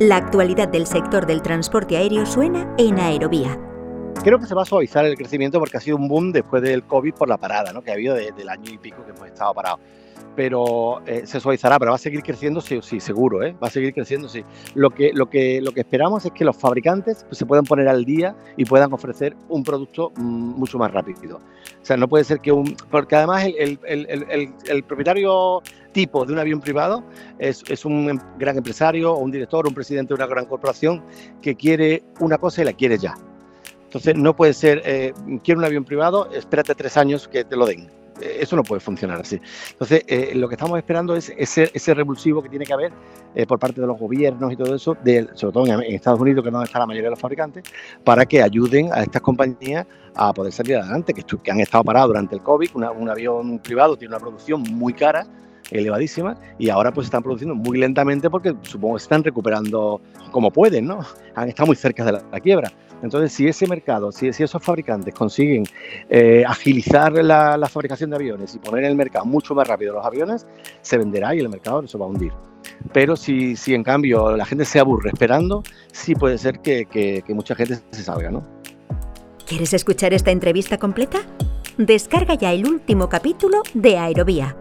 La actualidad del sector del transporte aéreo suena en Aerovía. Creo que se va a suavizar el crecimiento porque ha sido un boom después del COVID por la parada ¿no? que ha habido del año y pico que hemos estado parados pero eh, se suavizará, pero va a seguir creciendo sí, sí seguro, ¿eh? va a seguir creciendo sí. Lo que, lo, que, lo que esperamos es que los fabricantes pues, se puedan poner al día y puedan ofrecer un producto mm, mucho más rápido. O sea, no puede ser que un... Porque además el, el, el, el propietario tipo de un avión privado es, un em, gran empresario o un director un presidente de una gran corporación que quiere una cosa y la quiere ya. Entonces no puede ser, eh, quiero un avión privado, espérate tres años que te lo den eso no puede funcionar así. Entonces, eh, lo que estamos esperando es ese, revulsivo que tiene que haber eh, por parte de los gobiernos y todo eso, sobre todo en, Estados Unidos, que es donde está la mayoría de los fabricantes, para que ayuden a estas compañías a poder salir adelante, que, que han estado parados durante el COVID. un avión privado tiene una producción muy cara elevadísima y ahora pues están produciendo muy lentamente porque supongo que están recuperando como pueden, ¿no? Han estado muy cerca de la quiebra. Entonces, si ese mercado, si, esos fabricantes consiguen eh, agilizar la, fabricación de aviones y poner en el mercado mucho más rápido los aviones, se venderá y el mercado se va a hundir. Pero si, si en cambio la gente se aburre esperando, sí puede ser que, que mucha gente se salga, ¿no? ¿Quieres escuchar esta entrevista completa? Descarga ya el último capítulo de Aerovía